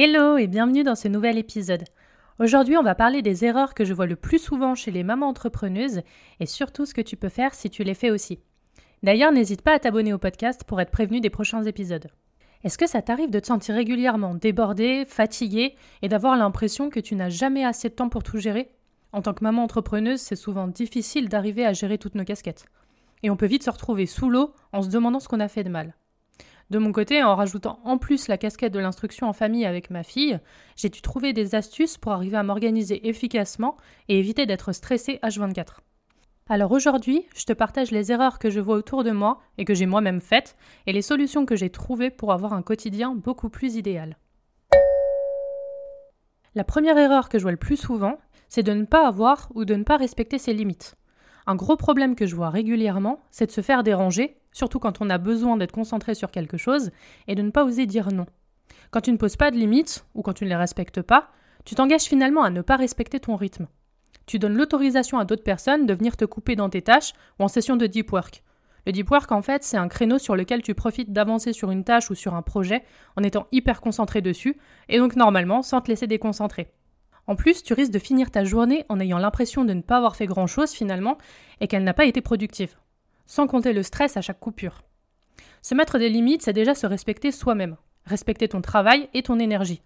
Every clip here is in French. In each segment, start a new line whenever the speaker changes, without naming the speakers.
Hello et bienvenue dans ce nouvel épisode. Aujourd'hui, on va parler des erreurs que je vois le plus souvent chez les mamans entrepreneuses et surtout ce que tu peux faire si tu les fais aussi. D'ailleurs, n'hésite pas à t'abonner au podcast pour être prévenu des prochains épisodes. Est-ce que ça t'arrive de te sentir régulièrement débordé, fatigué et d'avoir l'impression que tu n'as jamais assez de temps pour tout gérer? En tant que maman entrepreneuse, c'est souvent difficile d'arriver à gérer toutes nos casquettes. Et on peut vite se retrouver sous l'eau en se demandant ce qu'on a fait de mal. De mon côté, en rajoutant en plus la casquette de l'instruction en famille avec ma fille, j'ai dû trouver des astuces pour arriver à m'organiser efficacement et éviter d'être stressée H24. Alors aujourd'hui, je te partage les erreurs que je vois autour de moi et que j'ai moi-même faites et les solutions que j'ai trouvées pour avoir un quotidien beaucoup plus idéal. La première erreur que je vois le plus souvent, c'est de ne pas avoir ou de ne pas respecter ses limites. Un gros problème que je vois régulièrement, c'est de se faire déranger surtout quand on a besoin d'être concentré sur quelque chose, et de ne pas oser dire non. Quand tu ne poses pas de limites, ou quand tu ne les respectes pas, tu t'engages finalement à ne pas respecter ton rythme. Tu donnes l'autorisation à d'autres personnes de venir te couper dans tes tâches ou en session de deep work. Le deep work, en fait, c'est un créneau sur lequel tu profites d'avancer sur une tâche ou sur un projet en étant hyper concentré dessus, et donc normalement sans te laisser déconcentrer. En plus, tu risques de finir ta journée en ayant l'impression de ne pas avoir fait grand-chose finalement et qu'elle n'a pas été productive sans compter le stress à chaque coupure. Se mettre des limites, c'est déjà se respecter soi-même, respecter ton travail et ton énergie.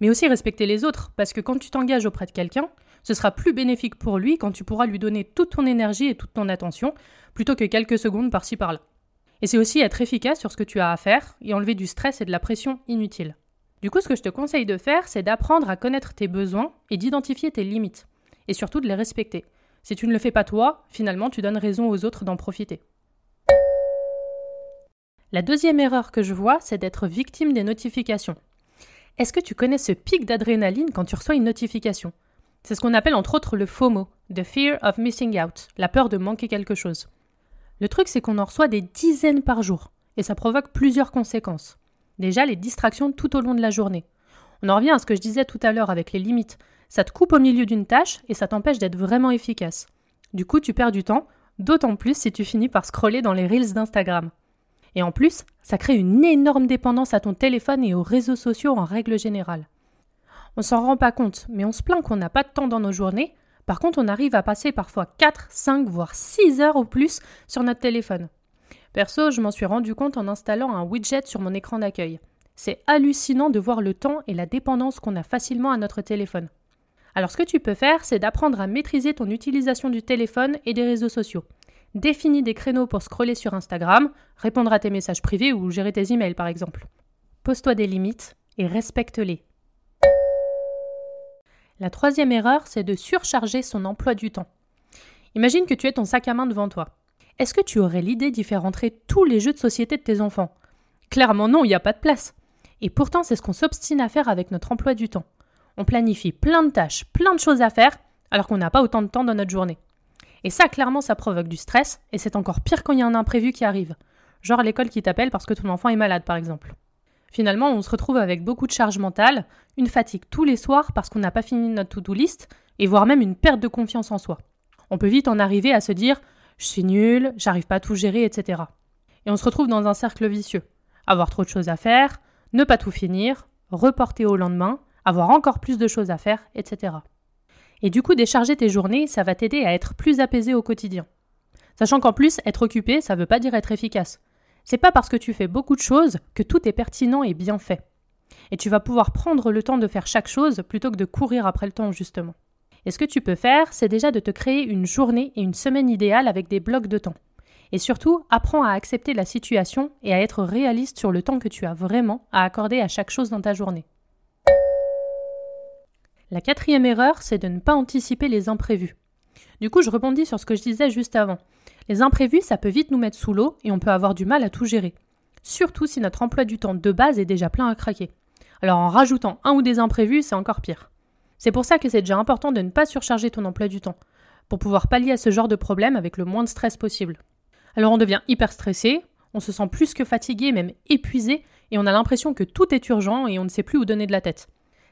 Mais aussi respecter les autres, parce que quand tu t'engages auprès de quelqu'un, ce sera plus bénéfique pour lui quand tu pourras lui donner toute ton énergie et toute ton attention, plutôt que quelques secondes par-ci par-là. Et c'est aussi être efficace sur ce que tu as à faire et enlever du stress et de la pression inutile. Du coup, ce que je te conseille de faire, c'est d'apprendre à connaître tes besoins et d'identifier tes limites, et surtout de les respecter. Si tu ne le fais pas toi, finalement, tu donnes raison aux autres d'en profiter. La deuxième erreur que je vois, c'est d'être victime des notifications. Est-ce que tu connais ce pic d'adrénaline quand tu reçois une notification? C'est ce qu'on appelle entre autres le FOMO, The Fear of Missing Out, la peur de manquer quelque chose. Le truc, c'est qu'on en reçoit des dizaines par jour, et ça provoque plusieurs conséquences. Déjà, les distractions tout au long de la journée. On en revient à ce que je disais tout à l'heure avec les limites. Ça te coupe au milieu d'une tâche et ça t'empêche d'être vraiment efficace. Du coup, tu perds du temps, d'autant plus si tu finis par scroller dans les reels d'Instagram. Et en plus, ça crée une énorme dépendance à ton téléphone et aux réseaux sociaux en règle générale. On s'en rend pas compte, mais on se plaint qu'on n'a pas de temps dans nos journées. Par contre, on arrive à passer parfois 4, 5, voire 6 heures ou plus sur notre téléphone. Perso, je m'en suis rendu compte en installant un widget sur mon écran d'accueil. C'est hallucinant de voir le temps et la dépendance qu'on a facilement à notre téléphone. Alors ce que tu peux faire, c'est d'apprendre à maîtriser ton utilisation du téléphone et des réseaux sociaux. Définis des créneaux pour scroller sur Instagram, répondre à tes messages privés ou gérer tes emails par exemple. Pose-toi des limites et respecte-les. La troisième erreur, c'est de surcharger son emploi du temps. Imagine que tu aies ton sac à main devant toi. Est-ce que tu aurais l'idée d'y faire entrer tous les jeux de société de tes enfants? Clairement non, il n'y a pas de place. Et pourtant, c'est ce qu'on s'obstine à faire avec notre emploi du temps. On planifie plein de tâches, plein de choses à faire, alors qu'on n'a pas autant de temps dans notre journée. Et ça, clairement, ça provoque du stress, et c'est encore pire quand il y a un imprévu qui arrive. Genre l'école qui t'appelle parce que ton enfant est malade, par exemple. Finalement, on se retrouve avec beaucoup de charge mentale, une fatigue tous les soirs parce qu'on n'a pas fini notre to-do list, et voire même une perte de confiance en soi. On peut vite en arriver à se dire je suis nul, j'arrive pas à tout gérer, etc. Et on se retrouve dans un cercle vicieux. Avoir trop de choses à faire, ne pas tout finir, reporter au lendemain, avoir encore plus de choses à faire, etc. Et du coup, décharger tes journées, ça va t'aider à être plus apaisé au quotidien. Sachant qu'en plus, être occupé, ça ne veut pas dire être efficace. C'est pas parce que tu fais beaucoup de choses que tout est pertinent et bien fait. Et tu vas pouvoir prendre le temps de faire chaque chose plutôt que de courir après le temps, justement. Et ce que tu peux faire, c'est déjà de te créer une journée et une semaine idéale avec des blocs de temps. Et surtout, apprends à accepter la situation et à être réaliste sur le temps que tu as vraiment à accorder à chaque chose dans ta journée. La quatrième erreur, c'est de ne pas anticiper les imprévus. Du coup, je rebondis sur ce que je disais juste avant. Les imprévus, ça peut vite nous mettre sous l'eau et on peut avoir du mal à tout gérer. Surtout si notre emploi du temps de base est déjà plein à craquer. Alors en rajoutant un ou des imprévus, c'est encore pire. C'est pour ça que c'est déjà important de ne pas surcharger ton emploi du temps, pour pouvoir pallier à ce genre de problème avec le moins de stress possible. Alors on devient hyper stressé, on se sent plus que fatigué, même épuisé, et on a l'impression que tout est urgent et on ne sait plus où donner de la tête.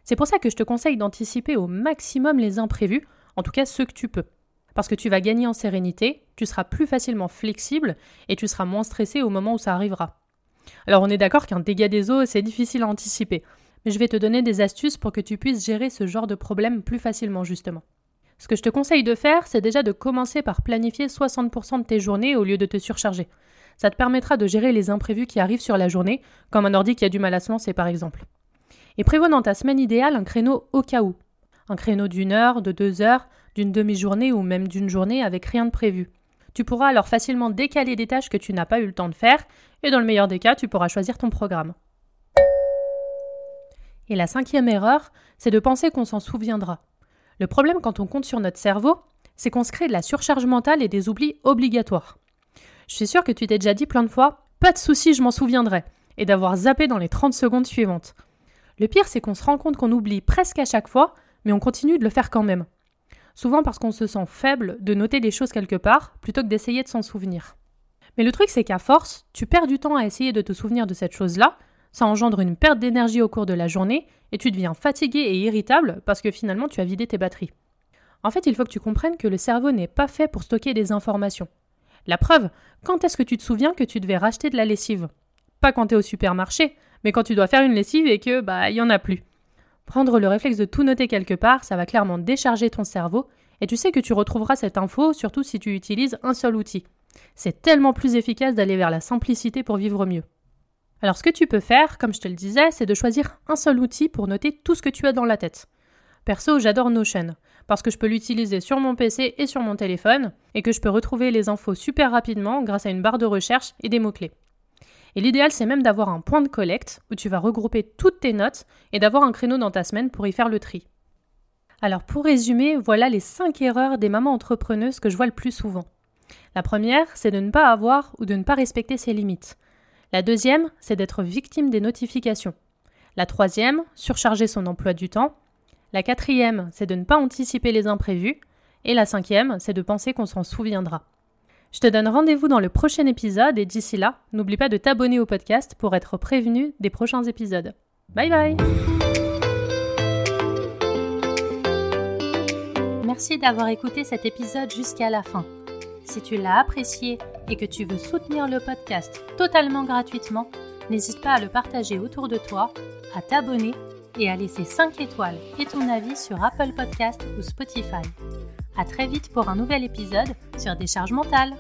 C'est pour ça que je te conseille d'anticiper au maximum les imprévus, en tout cas ceux que tu peux. Parce que tu vas gagner en sérénité, tu seras plus facilement flexible et tu seras moins stressé au moment où ça arrivera. Alors on est d'accord qu'un dégât des eaux, c'est difficile à anticiper, mais je vais te donner des astuces pour que tu puisses gérer ce genre de problème plus facilement justement. Ce que je te conseille de faire, c'est déjà de commencer par planifier 60% de tes journées au lieu de te surcharger. Ça te permettra de gérer les imprévus qui arrivent sur la journée, comme un ordi qui a du mal à se lancer par exemple. Et prévois dans ta semaine idéale un créneau au cas où. Un créneau d'une heure, de deux heures, d'une demi-journée ou même d'une journée avec rien de prévu. Tu pourras alors facilement décaler des tâches que tu n'as pas eu le temps de faire, et dans le meilleur des cas, tu pourras choisir ton programme. Et la cinquième erreur, c'est de penser qu'on s'en souviendra. Le problème quand on compte sur notre cerveau, c'est qu'on se crée de la surcharge mentale et des oublis obligatoires. Je suis sûre que tu t'es déjà dit plein de fois Pas de souci, je m'en souviendrai, et d'avoir zappé dans les 30 secondes suivantes. Le pire, c'est qu'on se rend compte qu'on oublie presque à chaque fois, mais on continue de le faire quand même. Souvent parce qu'on se sent faible de noter des choses quelque part, plutôt que d'essayer de s'en souvenir. Mais le truc, c'est qu'à force, tu perds du temps à essayer de te souvenir de cette chose-là, ça engendre une perte d'énergie au cours de la journée, et tu deviens fatigué et irritable parce que finalement tu as vidé tes batteries. En fait, il faut que tu comprennes que le cerveau n'est pas fait pour stocker des informations. La preuve, quand est-ce que tu te souviens que tu devais racheter de la lessive? Pas quand tu es au supermarché, mais quand tu dois faire une lessive et que, bah, il y en a plus. Prendre le réflexe de tout noter quelque part, ça va clairement décharger ton cerveau, et tu sais que tu retrouveras cette info, surtout si tu utilises un seul outil. C'est tellement plus efficace d'aller vers la simplicité pour vivre mieux. Alors ce que tu peux faire, comme je te le disais, c'est de choisir un seul outil pour noter tout ce que tu as dans la tête. Perso, j'adore Notion parce que je peux l'utiliser sur mon PC et sur mon téléphone, et que je peux retrouver les infos super rapidement grâce à une barre de recherche et des mots-clés. Et l'idéal, c'est même d'avoir un point de collecte où tu vas regrouper toutes tes notes et d'avoir un créneau dans ta semaine pour y faire le tri. Alors pour résumer, voilà les 5 erreurs des mamans entrepreneuses que je vois le plus souvent. La première, c'est de ne pas avoir ou de ne pas respecter ses limites. La deuxième, c'est d'être victime des notifications. La troisième, surcharger son emploi du temps. La quatrième, c'est de ne pas anticiper les imprévus. Et la cinquième, c'est de penser qu'on s'en souviendra. Je te donne rendez-vous dans le prochain épisode et d'ici là, n'oublie pas de t'abonner au podcast pour être prévenu des prochains épisodes. Bye bye Merci d'avoir écouté cet épisode jusqu'à la fin. Si tu l'as apprécié et que tu veux soutenir le podcast totalement gratuitement, n'hésite pas à le partager autour de toi, à t'abonner et à laisser 5 étoiles et ton avis sur Apple Podcast ou Spotify. À très vite pour un nouvel épisode sur Décharge mentale.